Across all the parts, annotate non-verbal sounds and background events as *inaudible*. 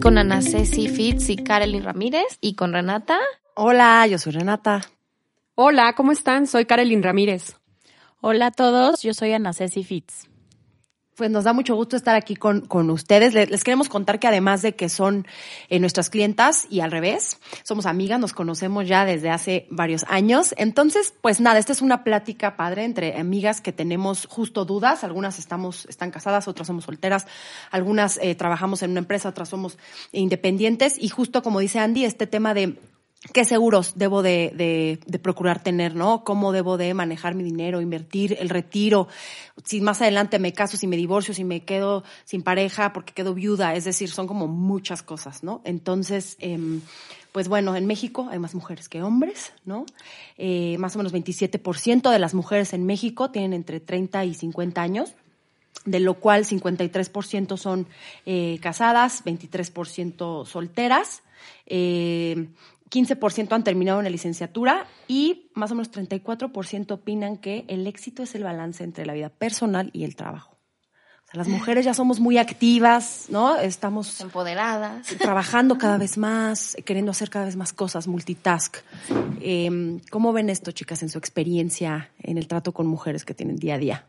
con Ana Ceci Fitz y Carolyn Ramírez y con Renata. Hola, yo soy Renata. Hola, ¿cómo están? Soy Carolyn Ramírez. Hola a todos, yo soy Ana Ceci Fitz. Pues nos da mucho gusto estar aquí con, con ustedes. Les, queremos contar que además de que son eh, nuestras clientas y al revés, somos amigas, nos conocemos ya desde hace varios años. Entonces, pues nada, esta es una plática padre entre amigas que tenemos justo dudas. Algunas estamos, están casadas, otras somos solteras, algunas eh, trabajamos en una empresa, otras somos independientes. Y justo como dice Andy, este tema de qué seguros debo de, de, de, procurar tener, ¿no? Cómo debo de manejar mi dinero, invertir, el retiro, si más adelante me caso, si me divorcio, si me quedo sin pareja porque quedo viuda, es decir, son como muchas cosas, ¿no? Entonces, eh, pues bueno, en México hay más mujeres que hombres, ¿no? Eh, más o menos 27% de las mujeres en México tienen entre 30 y 50 años, de lo cual 53% son eh, casadas, 23% solteras. Eh, 15% han terminado una licenciatura y más o menos 34% opinan que el éxito es el balance entre la vida personal y el trabajo. O sea, las mujeres ya somos muy activas, ¿no? Estamos empoderadas, *laughs* trabajando cada vez más, queriendo hacer cada vez más cosas, multitask. Eh, ¿Cómo ven esto, chicas, en su experiencia en el trato con mujeres que tienen día a día?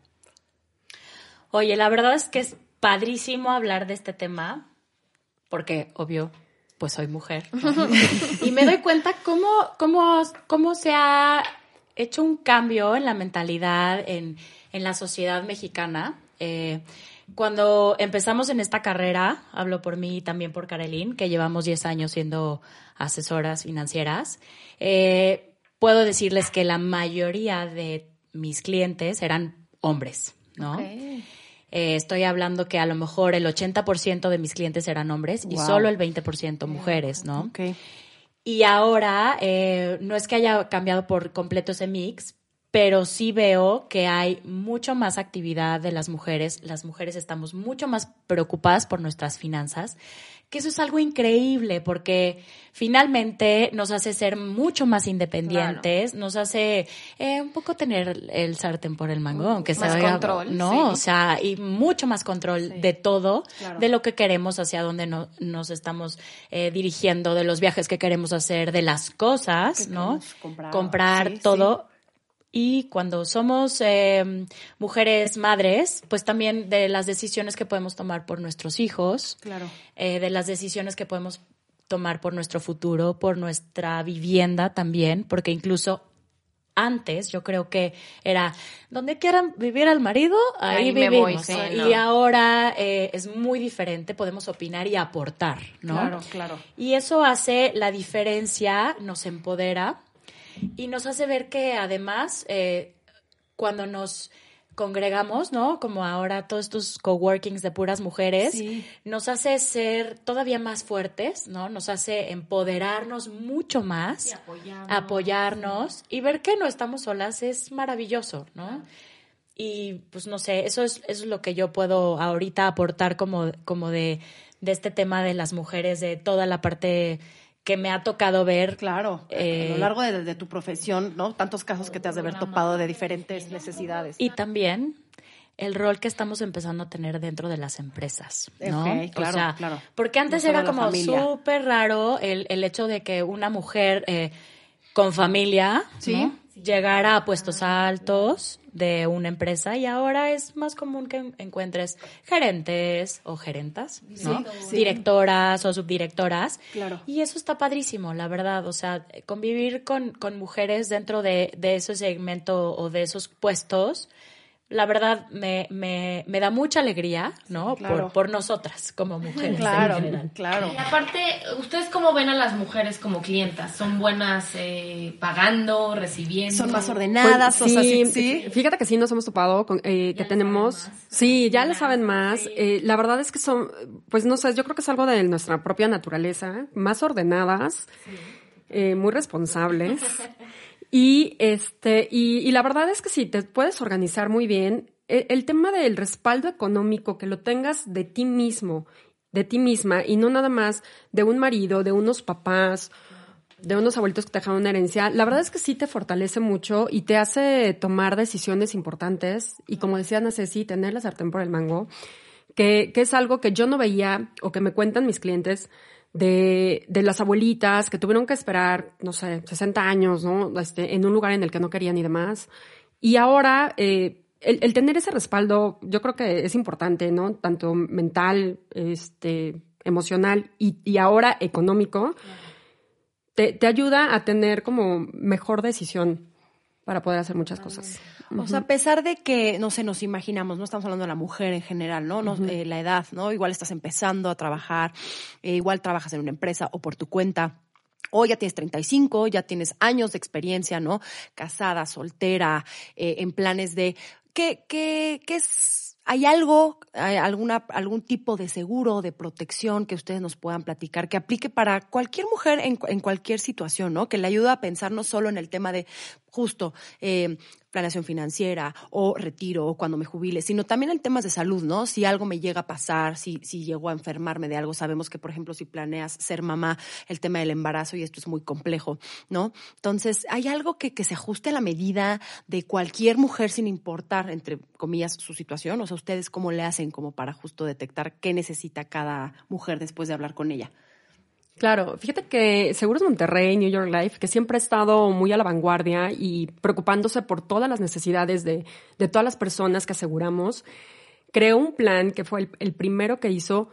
Oye, la verdad es que es padrísimo hablar de este tema, porque, obvio, pues soy mujer. *laughs* y me doy cuenta cómo, cómo, cómo se ha hecho un cambio en la mentalidad en, en la sociedad mexicana. Eh, cuando empezamos en esta carrera, hablo por mí y también por Carolyn, que llevamos 10 años siendo asesoras financieras, eh, puedo decirles que la mayoría de mis clientes eran hombres, ¿no? Okay. Eh, estoy hablando que a lo mejor el 80% de mis clientes eran hombres wow. y solo el 20% mujeres, ¿no? Okay. Y ahora, eh, no es que haya cambiado por completo ese mix, pero sí veo que hay mucho más actividad de las mujeres. Las mujeres estamos mucho más preocupadas por nuestras finanzas, que eso es algo increíble porque finalmente nos hace ser mucho más independientes, claro. nos hace eh, un poco tener el sartén por el mango, aunque más sea control, no, sí. o sea, y mucho más control Sí. de todo, Claro. de lo que queremos, hacia dónde no- nos estamos eh, dirigiendo, de los viajes que queremos hacer, de las cosas, Que ¿no? comprar. Comprar Sí, todo. Y cuando somos eh, mujeres madres, pues también de las decisiones que podemos tomar por nuestros hijos, Claro. eh, de las decisiones que podemos tomar por nuestro futuro, por nuestra vivienda también, porque incluso antes yo creo que era donde quieran vivir al marido, ahí, vivimos. voy, sí, ¿no? no. Y ahora eh, es muy diferente, podemos opinar y aportar, ¿no? Claro, claro. Y eso hace la diferencia, nos empodera y nos hace ver que además eh, cuando nos congregamos, ¿no? Como ahora todos estos coworkings de puras mujeres, Sí. nos hace ser todavía más fuertes, ¿no? Nos hace empoderarnos mucho más, apoyarnos, y ver que no estamos solas es maravilloso, ¿no? Y pues no sé, eso es, eso es lo que yo puedo ahorita aportar como, como de, de este tema de las mujeres, de toda la parte que me ha tocado ver. Claro, Eh, a lo largo de, de tu profesión, ¿no? Tantos casos que te has de haber topado de diferentes necesidades. Y también el rol que estamos empezando a tener dentro de las empresas, ¿no? Claro, o sea, claro. porque antes No era como súper raro el, el hecho de que una mujer eh, con familia Sí. ¿no? Llegara a puestos altos de una empresa y ahora es más común que encuentres gerentes o gerentas, ¿no? sí. Directoras o subdirectoras. Claro. Y eso está padrísimo, la verdad. O sea, convivir con, con mujeres dentro de, de ese segmento o de esos puestos la verdad me, me, me da mucha alegría, ¿no? Claro. Por, por nosotras como mujeres Claro, en general. claro. Y aparte, ¿ustedes cómo ven a las mujeres como clientas? ¿Son buenas eh, pagando, recibiendo? Son más ordenadas, Pues, o sea, sí, sí. Fíjate que sí nos hemos topado con eh, que tenemos, sí, ya le saben más. Eh, la verdad es que son, pues no sé, yo creo que es algo de nuestra propia naturaleza, más ordenadas, eh, muy responsables. *laughs* Y este, y, y la verdad es que sí, te puedes organizar muy bien. El, el tema del respaldo económico, que lo tengas de ti mismo, de ti misma, y no nada más de un marido, de unos papás, de unos abuelitos que te dejaron una herencia, la verdad es que sí te fortalece mucho y te hace tomar decisiones importantes. Y como decía Ana Ceci, tener la sartén por el mango, que, que es algo que yo no veía o que me cuentan mis clientes de, de las abuelitas que tuvieron que esperar, no sé, 60 años, ¿no? Este, en un lugar en el que no querían y demás. Y ahora, eh, el, el tener ese respaldo, yo creo que es importante, ¿no? Tanto mental, este, emocional y, y ahora económico, te, te ayuda a tener como mejor decisión para poder hacer muchas cosas. O sea, a pesar de que, no sé, nos imaginamos, no estamos hablando de la mujer en general, ¿no? no eh, la edad, ¿no? Igual estás empezando a trabajar, eh, igual trabajas en una empresa o por tu cuenta. O ya tienes 35, ya tienes años de experiencia, ¿no? Casada, soltera, eh, en planes de... ¿Qué, qué, qué es? ¿Hay algo, hay alguna, algún tipo de seguro, de protección que ustedes nos puedan platicar que aplique para cualquier mujer en, en cualquier situación, ¿no? Que le ayude a pensar no solo en el tema de justo eh, planeación financiera o retiro o cuando me jubile, sino también en temas de salud, ¿no? Si algo me llega a pasar, si, si llego a enfermarme de algo, sabemos que, por ejemplo, si planeas ser mamá, el tema del embarazo y esto es muy complejo, ¿no? Entonces, ¿hay algo que, que se ajuste a la medida de cualquier mujer sin importar, entre comillas, su situación? O sea, ¿ustedes cómo le hacen como para justo detectar qué necesita cada mujer después de hablar con ella? Claro, fíjate que Seguros Monterrey, New York Life, que siempre ha estado muy a la vanguardia y preocupándose por todas las necesidades de, de todas las personas que aseguramos, creó un plan que fue el, el primero que hizo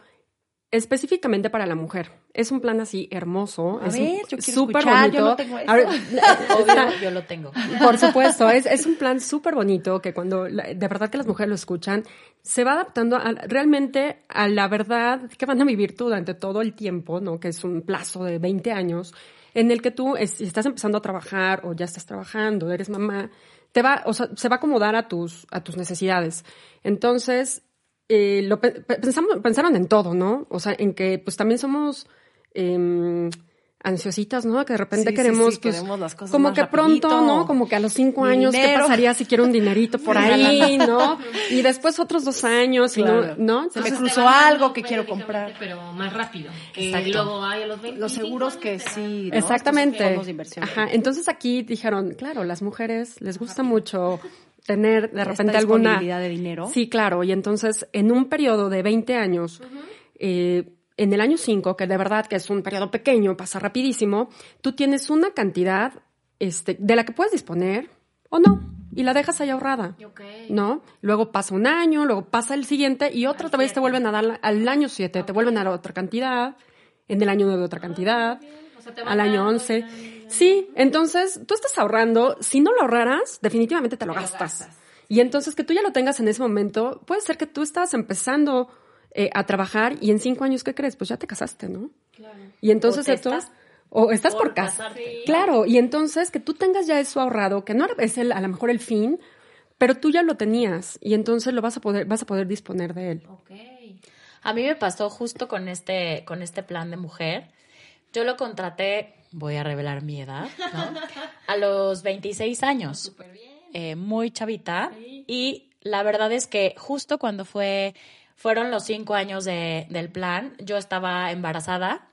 específicamente para la mujer. Es un plan así hermoso, A es ver, yo quiero súper escuchar, bonito. yo no tengo eso. *laughs* Obvio, yo lo tengo. por supuesto, es, es un plan súper bonito que cuando de verdad que las mujeres lo escuchan, se va adaptando a- realmente a la verdad que van a vivir tú durante todo el tiempo, ¿no? Que es un plazo de 20 años, en el que tú es- estás empezando a trabajar o ya estás trabajando, eres mamá, te va, o sea, se va a acomodar a tus, a tus necesidades. Entonces, eh, lo pe- pe- pensamos, pensaron en todo, ¿no? O sea, en que pues también somos em, ansiositas, ¿no? Que de repente Sí, queremos, sí, pues, queremos las cosas como más que pronto. ¿no? Como que a los cinco años, ¿qué pasaría si quiero un dinerito por ahí, no? *laughs* Y después otros dos años, y Claro. ¿no? ¿no? Se me cruzó algo que quiero comprar. Pero más rápido. Que Exacto. luego hay a los 20. Los seguros que sí, ¿no? Exactamente. Ajá. Entonces aquí dijeron, claro, las mujeres les gusta mucho tener de Esta repente alguna de dinero. Sí, claro. Y entonces, en un periodo de 20 años, eh, en el año 5, que de verdad que es un periodo pequeño, pasa rapidísimo, tú tienes una cantidad este, de la que puedes disponer o no, y la dejas ahí ahorrada. ¿No? Luego pasa un año, luego pasa el siguiente y otra vez te vuelven a dar al año 7, te vuelven a dar otra cantidad, en el año 9 otra cantidad, O sea, te van al año dando, 11. Sí, entonces tú estás ahorrando, si no lo ahorraras, definitivamente te lo gastas. Y entonces que tú ya lo tengas en ese momento, puede ser que tú estabas empezando eh, a trabajar y en cinco años, ¿qué crees? Pues ya te casaste, ¿no? Y entonces esto... estás o estás por, casarte. Claro, y entonces que tú tengas ya eso ahorrado, que no es el, a lo mejor el fin, pero tú ya lo tenías y entonces lo vas a poder, vas a poder disponer de él. Ok. A mí me pasó justo con este, con este plan de mujer. Yo lo contraté, voy a revelar mi edad, ¿no? A los 26 años. Eh, muy chavita. Y la verdad es que justo cuando fue, fueron los cinco años de- del plan, yo estaba embarazada.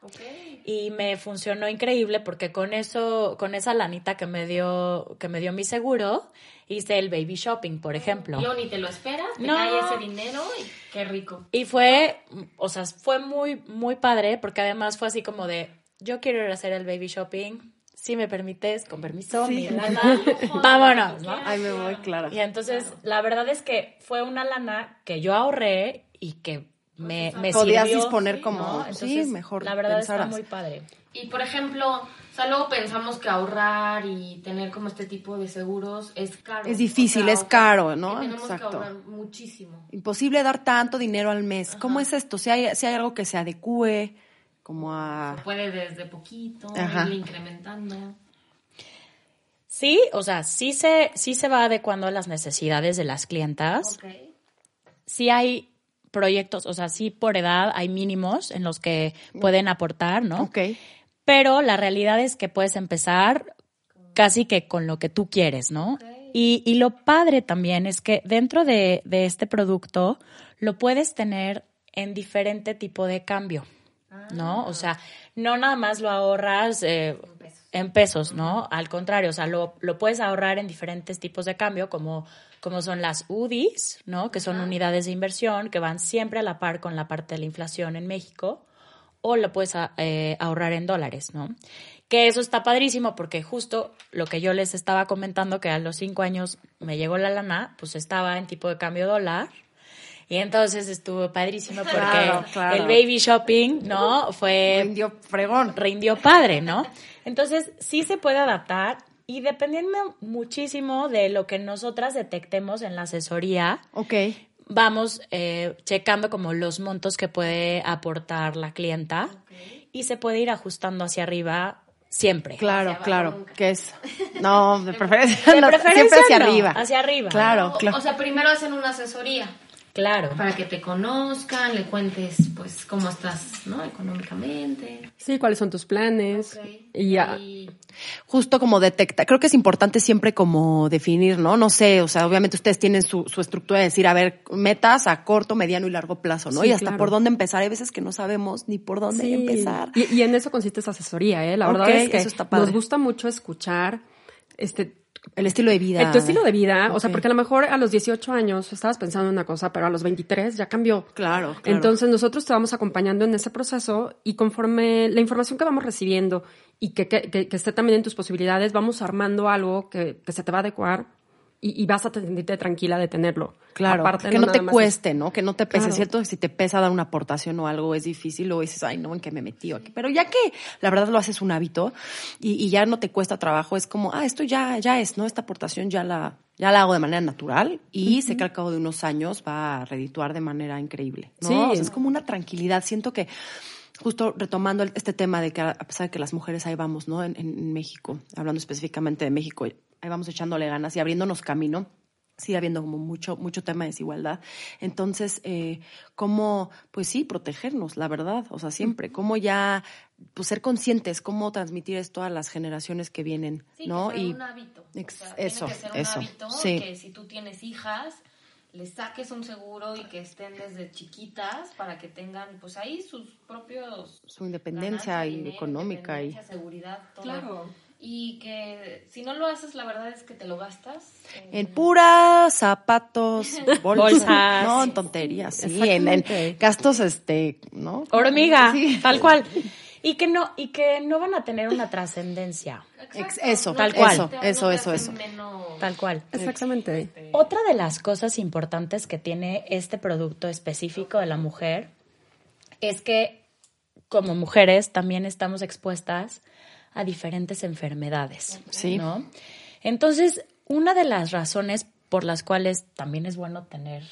Y me funcionó increíble porque con eso, con esa lanita que me dio, que me dio mi seguro, hice el baby shopping, por ejemplo. Luego ni te lo esperas, te No. cae ese dinero y qué rico. Y fue, o sea, fue muy, muy padre porque además fue así como de, yo quiero ir a hacer el baby shopping, si me permites, con permiso, mi lana, *laughs* vámonos, ¿no? Ay, me voy, claro. Y entonces, la verdad es que fue una lana que yo ahorré y que me, me Podías sirvió, disponer como, ¿no? sí, Entonces, mejor La verdad está pensaras. muy padre. Y por ejemplo, o sea, luego pensamos que ahorrar y tener como este tipo de seguros es caro. Es difícil, O sea, es caro, ¿no? tenemos Exacto. que ahorrar muchísimo. Imposible dar tanto dinero al mes. ¿Cómo es esto? Si hay, si hay algo que se adecue como a... Se puede desde poquito, Ajá. irle incrementando. Sí, o sea, sí se, sí se va adecuando a las necesidades de las clientas. Ok. sí hay proyectos, o sea, sí por edad hay mínimos en los que pueden aportar, ¿no? Ok. Pero la realidad es que puedes empezar casi que con lo que tú quieres, ¿no? Y, y lo padre también es que dentro de, de este producto lo puedes tener en diferente tipo de cambio, ¿no? O sea, no nada más lo ahorras eh, en pesos, ¿no? Al contrario, o sea, lo, lo puedes ahorrar en diferentes tipos de cambio, como, como son las UDIs, ¿no? Que son unidades de inversión que van siempre a la par con la parte de la inflación en México o lo puedes a- eh, ahorrar en dólares, ¿no? Que eso está padrísimo porque justo lo que yo les estaba comentando, que a los cinco años me llegó la lana, pues estaba en tipo de cambio dólar. Y entonces estuvo padrísimo porque Claro, claro. el baby shopping, ¿no? Fue Rindió fregón. rindió padre, ¿no? Entonces, sí se puede adaptar y dependiendo muchísimo de lo que nosotras detectemos en la asesoría, Ok. vamos eh, checando como los montos que puede aportar la clienta y se puede ir ajustando hacia arriba siempre. Claro, claro. ¿Qué es? No, de *laughs* preferencia, De *laughs* no, preferencia siempre hacia no, arriba. hacia arriba. Claro, O- claro. O sea, primero hacen una asesoría Claro. para que te conozcan, le cuentes, pues, cómo estás, ¿no? Económicamente. Sí, cuáles son tus planes. Ok. Y ya. Y- Justo como detecta, creo que es importante siempre como definir, ¿no? No sé, o sea, obviamente ustedes tienen su, su estructura de decir, a ver, metas a corto, mediano y largo plazo, ¿no? Sí, y hasta claro. por dónde empezar. Hay veces que no sabemos ni por dónde Sí. empezar. Y, y en eso consiste esa asesoría, ¿eh? La verdad es que eso está padre. nos gusta mucho escuchar este El estilo de vida. Tu estilo de vida, o sea, porque a lo mejor a los 18 años estabas pensando en una cosa, pero a los 23 ya cambió. Claro, claro. Entonces nosotros te vamos acompañando en ese proceso y conforme la información que vamos recibiendo y que, que, que- que esté también en tus posibilidades, vamos armando algo que, que se te va a adecuar y, y vas a sentirte tranquila de tenerlo. Claro, Aparte, que no, te cueste, ¿no? Que no te pese. Claro. Es cierto que si te pesa dar una aportación o algo es difícil, luego dices, ay, no, ¿en qué me metí aquí? Pero ya que la verdad lo haces un hábito y, y ya no te cuesta trabajo, es como, ah, esto ya, ya es, ¿no? Esta aportación ya la, ya la hago de manera natural y sé que al cabo de unos años va a redituar de manera increíble, ¿no? Sí. O sea, es como una tranquilidad. Siento que justo retomando este tema de que a pesar de que las mujeres ahí vamos, ¿no? En- en México, hablando específicamente de México, ahí vamos echándole ganas y abriéndonos camino. Sigue habiendo como mucho, mucho tema de desigualdad. Entonces, eh, ¿cómo, pues sí, protegernos, la verdad? O sea, siempre, ¿cómo ya, pues ser conscientes, cómo transmitir esto a las generaciones que vienen, Sí, ¿no? que sea y un hábito. O sea, tiene eso, que ser un eso, hábito sí. que si tú tienes hijas, les saques un seguro y que estén desde chiquitas para que tengan, pues ahí sus propios... su independencia y dinero, económica y independencia, seguridad, todo. Claro. Y que si no lo haces, la verdad es que te lo gastas. En puras zapatos, *laughs* bolsas, Bolsas. no, en tonterías, sí, en, en gastos, este, ¿no? Hormiga, Sí. tal cual. *laughs* Y que no, y que no van a tener una trascendencia. Eso, Tal cual. te- Eso, eso, hacen eso. menos- Tal cual. Exactamente. Otra de las cosas importantes que tiene este producto específico de la mujer es que como mujeres también estamos expuestas a diferentes enfermedades. Sí. ¿no? Entonces, una de las razones por las cuales también es bueno tener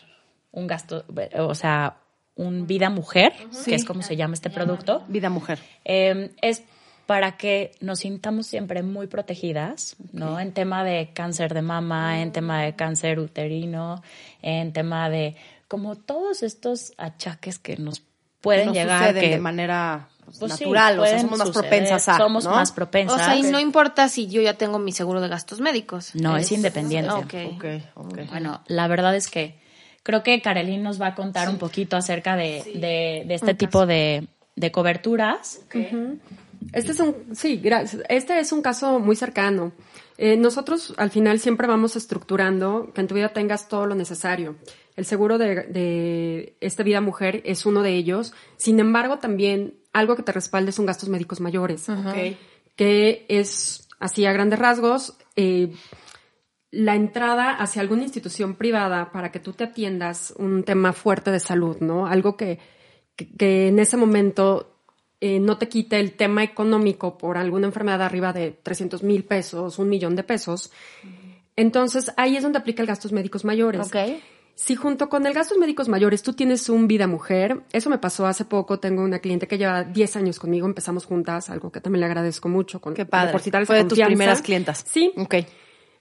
un gasto, o sea, un vida mujer, que es como se llama este producto, Vida mujer. eh, es para que nos sintamos siempre muy protegidas, ¿no? En tema de cáncer de mama, en tema de cáncer uterino, en tema de como todos estos achaques que nos pueden Nos llegar que de manera pues, pues sí, natural, o sea, somos más suceder, propensas a. somos ¿no? más propensas. O sea, y no importa si yo ya tengo mi seguro de gastos médicos. No, es independiente. Ok. Ok, ok. Bueno, la verdad es que creo que Karelin nos va a contar un poquito acerca de, de- de este tipo de, de coberturas. Este es un, sí, gracias. Este es un caso muy cercano. Eh, nosotros al final siempre vamos estructurando que en tu vida tengas todo lo necesario. El seguro de, de esta vida mujer es uno de ellos. Sin embargo, también algo que te respalde son gastos médicos mayores, Ok. que es así a grandes rasgos. eh, la entrada hacia alguna institución privada para que tú te atiendas un tema fuerte de salud, ¿no? Algo que, que, que en ese momento eh, no te quite el tema económico por alguna enfermedad arriba de 300 mil pesos, un millón de pesos. Entonces, ahí es donde aplica el gastos médicos mayores. Ok. Si junto con el gastos médicos mayores tú tienes un vida mujer, eso me pasó hace poco, tengo una cliente que lleva 10 años conmigo, empezamos juntas, algo que también le agradezco mucho. Con, Qué padre. depositar esa Fue de tus primeras clientas. Sí. Ok.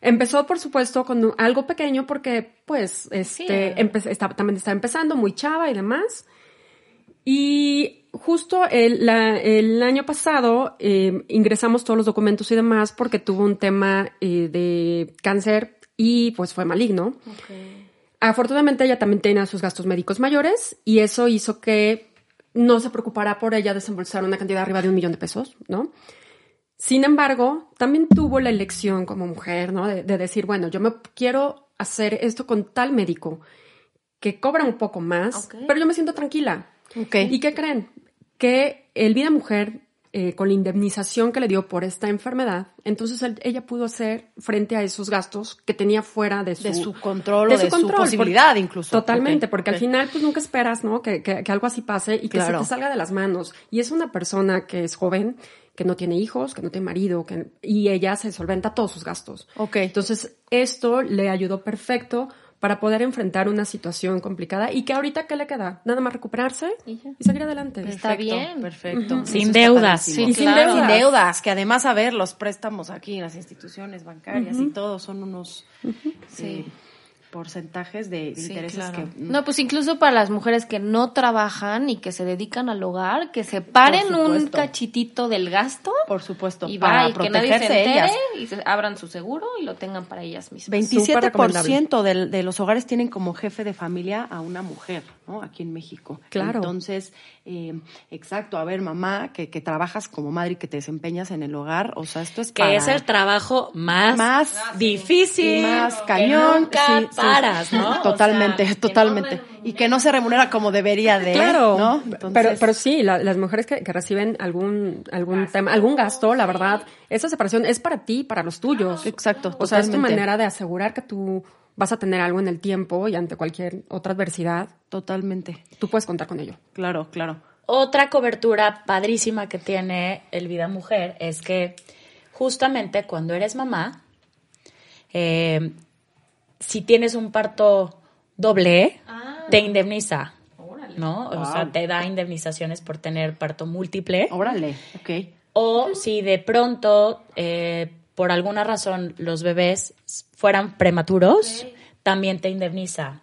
Empezó, por supuesto, con algo pequeño porque, pues, este, estaba- también estaba empezando, muy chava y demás. Y justo el, la- el año pasado eh, ingresamos todos los documentos y demás porque tuvo un tema eh, de cáncer y pues fue maligno. Afortunadamente ella también tenía sus gastos médicos mayores y eso hizo que no se preocupara por ella desembolsar una cantidad arriba de un millón de pesos, ¿no? Sin embargo, también tuvo la elección como mujer, ¿no? De, de decir, bueno, yo me quiero hacer esto con tal médico que cobra un poco más, pero yo me siento tranquila. Ok. ¿Y qué creen? Que el Vida Mujer, eh, con la indemnización que le dio por esta enfermedad, entonces él- ella pudo hacer frente a esos gastos que tenía fuera de su, De su control o de su control, posibilidad porque- incluso. Totalmente, porque al final pues nunca esperas, ¿no? Que, que- que algo así pase y que Claro. se te salga de las manos. Y es una persona que es joven, que no tiene hijos, que no tiene marido, que, y ella se solventa todos sus gastos. Ok. Entonces, esto le ayudó perfecto para poder enfrentar una situación complicada y que ahorita, ¿qué le queda? Nada más recuperarse Y y salir adelante. Está bien. Perfecto. Sin deudas. Sí, y sin claro. deudas. Sin deudas, que además, a ver, los préstamos aquí en las instituciones bancarias y todo son unos eh, porcentajes de, Sí, intereses claro. que... No, pues incluso para las mujeres que no trabajan y que se dedican al hogar, que se paren un cachitito del gasto Por supuesto, y para va, y que nadie se protegerse entere ellas. y se abran su seguro y lo tengan para ellas mismas. 27% del- de los hogares tienen como jefe de familia a una mujer, ¿no? Aquí en México. Claro. Entonces, eh, exacto, a ver, mamá, que, que trabajas como madre y que te desempeñas en el hogar, o sea, esto es Que para- es el trabajo más, Más difícil. y más que cañón. nunca sí, sí. paras, ¿no? Totalmente, O sea, que totalmente. Y que no se remunera como debería de, Claro, ¿no? pero, Entonces, pero sí, la- las mujeres que, que reciben algún algún tema, algún gasto, la verdad, esa separación es para ti, para los tuyos. Exacto, O sea, es tu manera de asegurar que tú vas a tener algo en el tiempo y ante cualquier otra adversidad, Totalmente, tú puedes contar con ello. claro, claro. Otra cobertura padrísima que tiene el Vida Mujer es que justamente cuando eres mamá, eh, si tienes un parto doble, te indemniza, ¿no? O sea, te da indemnizaciones por tener parto múltiple. Órale, ok. O si de pronto, eh, por alguna razón, los bebés fueran prematuros, también te indemniza.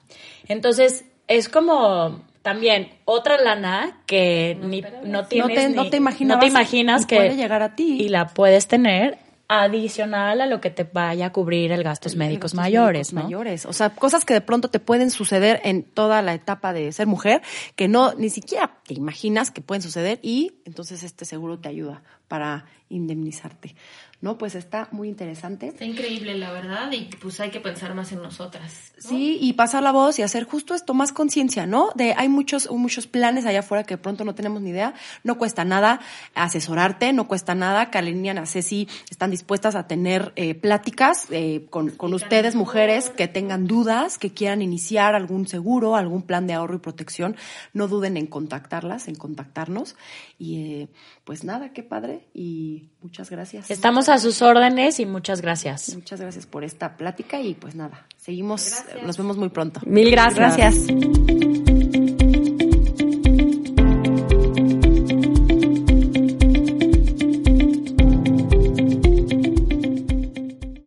Entonces, es como también otra lana que ni, no tienes te- ni- no te imaginabas no te imaginas que puede llegar a ti. y la puedes tener adicional a lo que te vaya a cubrir el gastos médicos Gastos mayores, médicos ¿no? mayores. O sea, cosas que de pronto te pueden suceder en toda la etapa de ser mujer, que no, ni siquiera te imaginas que pueden suceder y entonces este seguro te ayuda para indemnizarte. ¿No? Pues está muy interesante. Está increíble, la verdad, y pues hay que pensar más en nosotras. ¿no? Sí, y pasar la voz y hacer justo esto, más conciencia, ¿no? De hay muchos, muchos planes allá afuera que de pronto no tenemos ni idea. No cuesta nada asesorarte, no cuesta nada. Kalenia y Ceci están dispuestas a tener eh, pláticas eh, con, con ustedes, mujeres, que tengan dudas, que quieran iniciar algún seguro, algún plan de ahorro y protección. No duden en contactarlas, en contactarnos. Y eh, pues nada, qué padre y muchas gracias. Estamos a sus órdenes y muchas gracias. Muchas gracias por esta plática y pues nada, seguimos, nos vemos muy pronto. Mil gracias. Gracias.